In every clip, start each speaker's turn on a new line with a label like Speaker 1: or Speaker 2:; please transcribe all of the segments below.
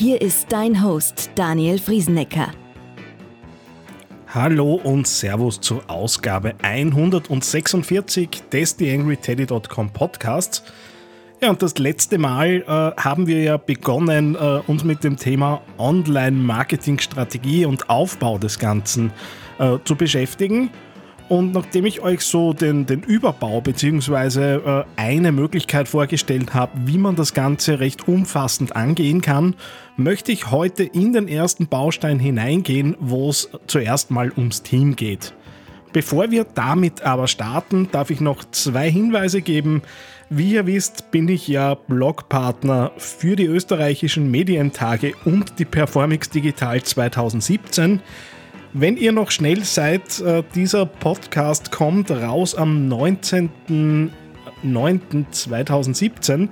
Speaker 1: Hier ist dein Host Daniel Friesenecker.
Speaker 2: Hallo und Servus zur Ausgabe 146 des TheAngryTeddy.com Podcasts. Ja, und das letzte Mal äh, haben wir ja begonnen, äh, uns mit dem Thema Online-Marketing-Strategie und Aufbau des Ganzen äh, zu beschäftigen. Und nachdem ich euch so den, den Überbau bzw. Äh, eine Möglichkeit vorgestellt habe, wie man das Ganze recht umfassend angehen kann, möchte ich heute in den ersten Baustein hineingehen, wo es zuerst mal ums Team geht. Bevor wir damit aber starten, darf ich noch zwei Hinweise geben. Wie ihr wisst, bin ich ja Blogpartner für die österreichischen Medientage und die Performix Digital 2017. Wenn ihr noch schnell seid, äh, dieser Podcast kommt raus am 19.09.2017.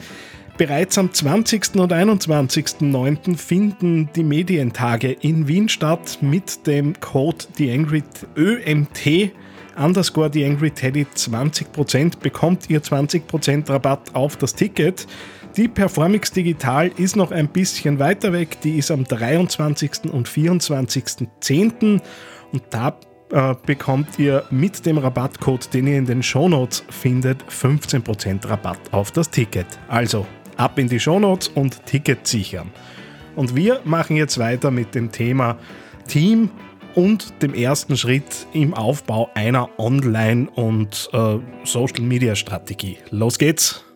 Speaker 2: Bereits am 20. und 21.09. finden die Medientage in Wien statt mit dem Code TheAngryÖMT underscore TheAngryTeddy 20% bekommt ihr 20% Rabatt auf das Ticket. Die Performix Digital ist noch ein bisschen weiter weg, die ist am 23. und 24.10. und da äh, bekommt ihr mit dem Rabattcode, den ihr in den Shownotes findet, 15% Rabatt auf das Ticket. Also ab in die Shownotes und Ticket sichern. Und wir machen jetzt weiter mit dem Thema Team und dem ersten Schritt im Aufbau einer Online- und äh, Social-Media-Strategie. Los geht's!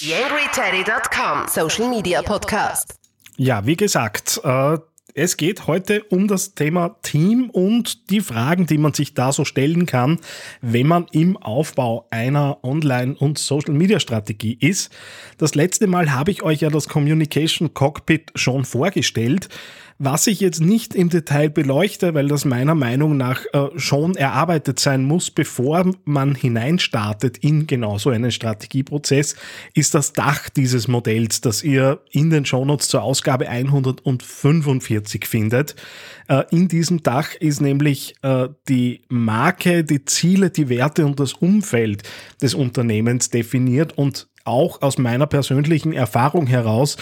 Speaker 3: YangryTeddy.com Social Media Podcast.
Speaker 2: Ja, wie gesagt, äh, es geht heute um das Thema Team und die Fragen, die man sich da so stellen kann, wenn man im Aufbau einer Online- und Social-Media-Strategie ist. Das letzte Mal habe ich euch ja das Communication Cockpit schon vorgestellt. Was ich jetzt nicht im Detail beleuchte, weil das meiner Meinung nach äh, schon erarbeitet sein muss, bevor man hineinstartet in genau so einen Strategieprozess, ist das Dach dieses Modells, das ihr in den Shownotes zur Ausgabe 145 findet. Äh, in diesem Dach ist nämlich äh, die Marke, die Ziele, die Werte und das Umfeld des Unternehmens definiert und auch aus meiner persönlichen Erfahrung heraus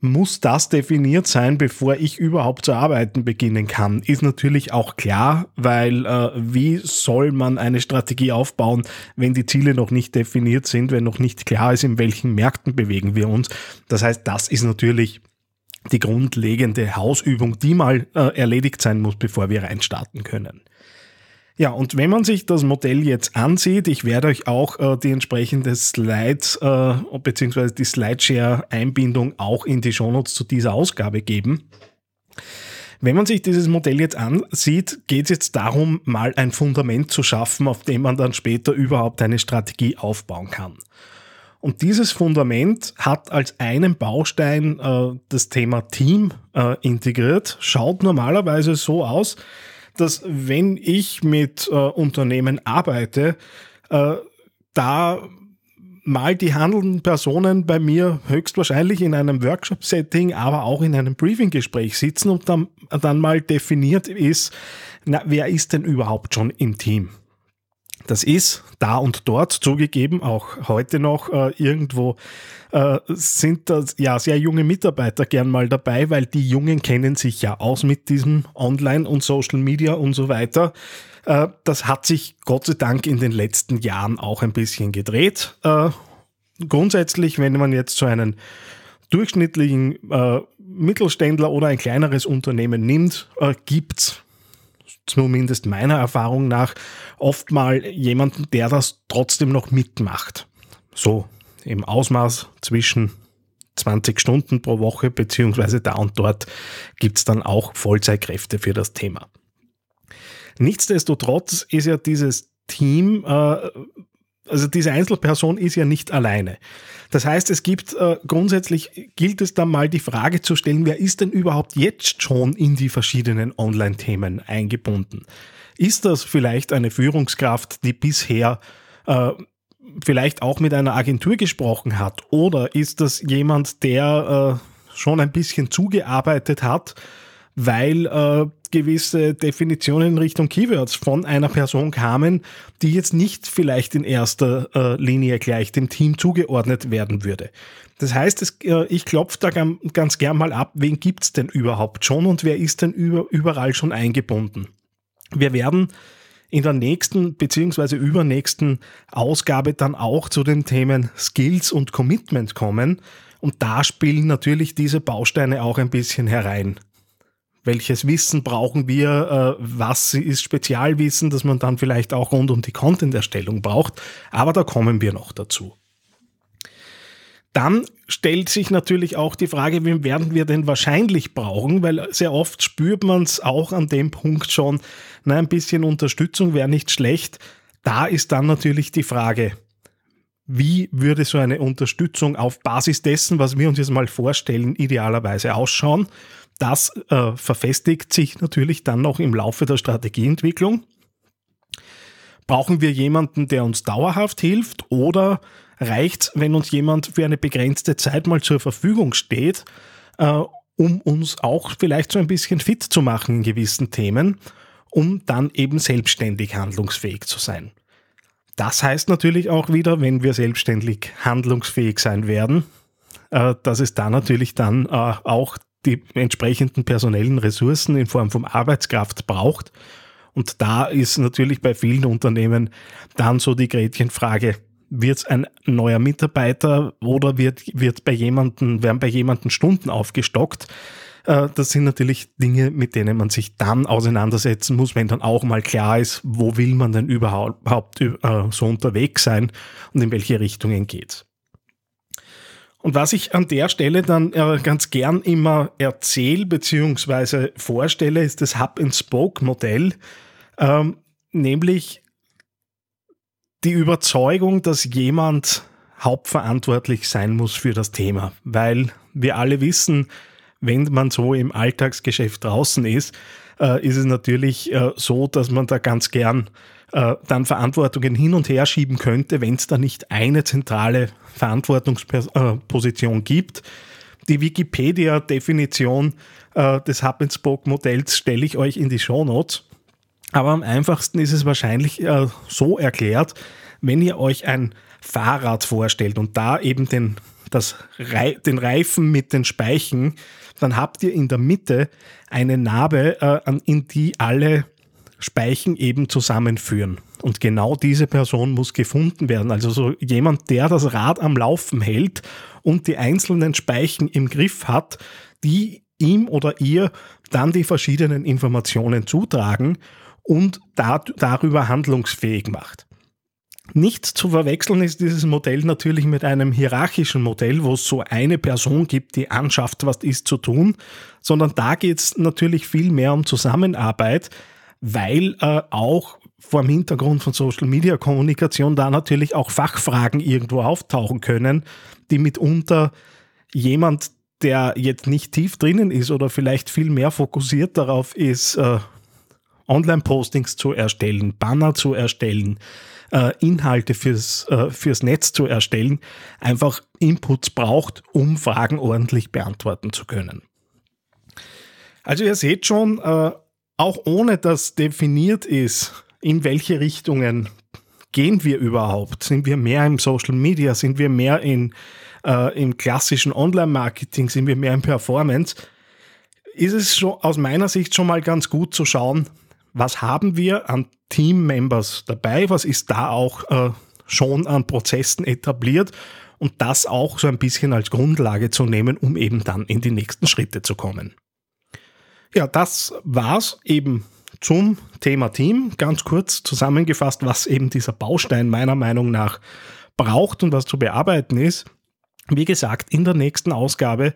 Speaker 2: muss das definiert sein, bevor ich überhaupt zu arbeiten beginnen kann. Ist natürlich auch klar, weil äh, wie soll man eine Strategie aufbauen, wenn die Ziele noch nicht definiert sind, wenn noch nicht klar ist, in welchen Märkten bewegen wir uns. Das heißt, das ist natürlich die grundlegende Hausübung, die mal äh, erledigt sein muss, bevor wir reinstarten können. Ja, und wenn man sich das Modell jetzt ansieht, ich werde euch auch äh, die entsprechende Slides äh, bzw. die Slideshare-Einbindung auch in die Shownotes zu dieser Ausgabe geben. Wenn man sich dieses Modell jetzt ansieht, geht es jetzt darum, mal ein Fundament zu schaffen, auf dem man dann später überhaupt eine Strategie aufbauen kann. Und dieses Fundament hat als einen Baustein äh, das Thema Team äh, integriert. Schaut normalerweise so aus, dass wenn ich mit äh, Unternehmen arbeite, äh, da mal die handelnden Personen bei mir höchstwahrscheinlich in einem Workshop-Setting, aber auch in einem Briefing-Gespräch sitzen und dann, dann mal definiert ist, na, wer ist denn überhaupt schon im Team? Das ist da und dort zugegeben, auch heute noch äh, irgendwo äh, sind da ja sehr junge Mitarbeiter gern mal dabei, weil die Jungen kennen sich ja aus mit diesem Online und Social Media und so weiter. Äh, das hat sich Gott sei Dank in den letzten Jahren auch ein bisschen gedreht. Äh, grundsätzlich, wenn man jetzt so einen durchschnittlichen äh, Mittelständler oder ein kleineres Unternehmen nimmt, äh, gibt's zumindest meiner Erfahrung nach, oft mal jemanden, der das trotzdem noch mitmacht. So im Ausmaß zwischen 20 Stunden pro Woche, beziehungsweise da und dort gibt es dann auch Vollzeitkräfte für das Thema. Nichtsdestotrotz ist ja dieses Team äh, also diese Einzelperson ist ja nicht alleine. Das heißt, es gibt äh, grundsätzlich gilt es dann mal die Frage zu stellen, wer ist denn überhaupt jetzt schon in die verschiedenen Online-Themen eingebunden? Ist das vielleicht eine Führungskraft, die bisher äh, vielleicht auch mit einer Agentur gesprochen hat? Oder ist das jemand, der äh, schon ein bisschen zugearbeitet hat, weil äh, gewisse Definitionen in Richtung Keywords von einer Person kamen, die jetzt nicht vielleicht in erster äh, Linie gleich dem Team zugeordnet werden würde. Das heißt, es, äh, ich klopfe da ganz gern mal ab, wen gibt's denn überhaupt schon und wer ist denn über, überall schon eingebunden. Wir werden in der nächsten beziehungsweise übernächsten Ausgabe dann auch zu den Themen Skills und Commitment kommen. Und da spielen natürlich diese Bausteine auch ein bisschen herein welches Wissen brauchen wir, äh, was ist Spezialwissen, das man dann vielleicht auch rund um die Content-Erstellung braucht. Aber da kommen wir noch dazu. Dann stellt sich natürlich auch die Frage, wen werden wir denn wahrscheinlich brauchen, weil sehr oft spürt man es auch an dem Punkt schon, na, ein bisschen Unterstützung wäre nicht schlecht. Da ist dann natürlich die Frage, wie würde so eine Unterstützung auf Basis dessen, was wir uns jetzt mal vorstellen, idealerweise ausschauen? Das äh, verfestigt sich natürlich dann noch im Laufe der Strategieentwicklung. Brauchen wir jemanden, der uns dauerhaft hilft oder reicht wenn uns jemand für eine begrenzte Zeit mal zur Verfügung steht, äh, um uns auch vielleicht so ein bisschen fit zu machen in gewissen Themen, um dann eben selbstständig handlungsfähig zu sein. Das heißt natürlich auch wieder, wenn wir selbstständig handlungsfähig sein werden, äh, dass es da natürlich dann äh, auch die entsprechenden personellen Ressourcen in Form von Arbeitskraft braucht. Und da ist natürlich bei vielen Unternehmen dann so die Gretchenfrage, wird es ein neuer Mitarbeiter oder wird, wird bei jemanden, werden bei jemanden Stunden aufgestockt? Äh, das sind natürlich Dinge, mit denen man sich dann auseinandersetzen muss, wenn dann auch mal klar ist, wo will man denn überhaupt äh, so unterwegs sein und in welche Richtungen geht's. Und was ich an der Stelle dann äh, ganz gern immer erzähle bzw. vorstelle, ist das Hub-and-Spoke-Modell, ähm, nämlich die Überzeugung, dass jemand hauptverantwortlich sein muss für das Thema, weil wir alle wissen, wenn man so im Alltagsgeschäft draußen ist, äh, ist es natürlich äh, so, dass man da ganz gern äh, dann Verantwortungen hin und her schieben könnte, wenn es da nicht eine zentrale Verantwortungsposition gibt. Die Wikipedia-Definition äh, des Hub-and-Spoke-Modells stelle ich euch in die Show Notes. Aber am einfachsten ist es wahrscheinlich äh, so erklärt, wenn ihr euch ein Fahrrad vorstellt und da eben den, das, den Reifen mit den Speichen, dann habt ihr in der Mitte eine Narbe, äh, in die alle Speichen eben zusammenführen. Und genau diese Person muss gefunden werden. Also so jemand, der das Rad am Laufen hält und die einzelnen Speichen im Griff hat, die ihm oder ihr dann die verschiedenen Informationen zutragen und da, darüber handlungsfähig macht. Nicht zu verwechseln ist dieses Modell natürlich mit einem hierarchischen Modell, wo es so eine Person gibt, die anschafft, was ist zu tun, sondern da geht es natürlich viel mehr um Zusammenarbeit, weil äh, auch vor dem Hintergrund von Social Media Kommunikation da natürlich auch Fachfragen irgendwo auftauchen können, die mitunter jemand, der jetzt nicht tief drinnen ist oder vielleicht viel mehr fokussiert darauf ist, äh, Online-Postings zu erstellen, Banner zu erstellen, äh, Inhalte fürs, äh, fürs Netz zu erstellen, einfach Inputs braucht, um Fragen ordentlich beantworten zu können. Also ihr seht schon, äh, auch ohne dass definiert ist, in welche Richtungen gehen wir überhaupt? Sind wir mehr im Social Media? Sind wir mehr in, äh, im klassischen Online-Marketing? Sind wir mehr im Performance? Ist es schon aus meiner Sicht schon mal ganz gut zu schauen, was haben wir an Team-Members dabei? Was ist da auch äh, schon an Prozessen etabliert? Und das auch so ein bisschen als Grundlage zu nehmen, um eben dann in die nächsten Schritte zu kommen. Ja, das war's eben zum Thema Team. Ganz kurz zusammengefasst, was eben dieser Baustein meiner Meinung nach braucht und was zu bearbeiten ist. Wie gesagt, in der nächsten Ausgabe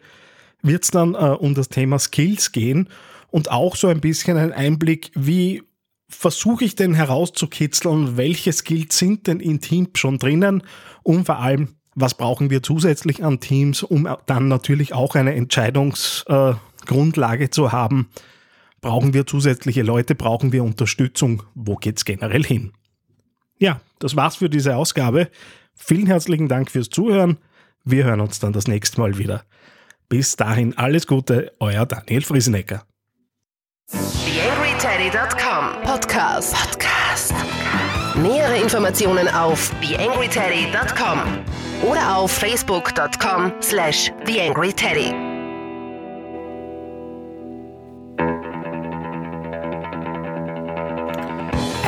Speaker 2: wird es dann äh, um das Thema Skills gehen und auch so ein bisschen ein Einblick, wie versuche ich denn herauszukitzeln, welche Skills sind denn in Teams schon drinnen und vor allem, was brauchen wir zusätzlich an Teams, um dann natürlich auch eine Entscheidungsgrundlage äh, zu haben. Brauchen wir zusätzliche Leute, brauchen wir Unterstützung, wo geht es generell hin? Ja, das war's für diese Ausgabe. Vielen herzlichen Dank fürs Zuhören. Wir hören uns dann das nächste Mal wieder. Bis dahin alles Gute, euer Daniel Friesenecker.
Speaker 3: TheAngryTeddy.com Podcast. Podcast. Nähere Informationen auf TheAngryTeddy.com oder auf Facebook.com slash TheAngryTeddy.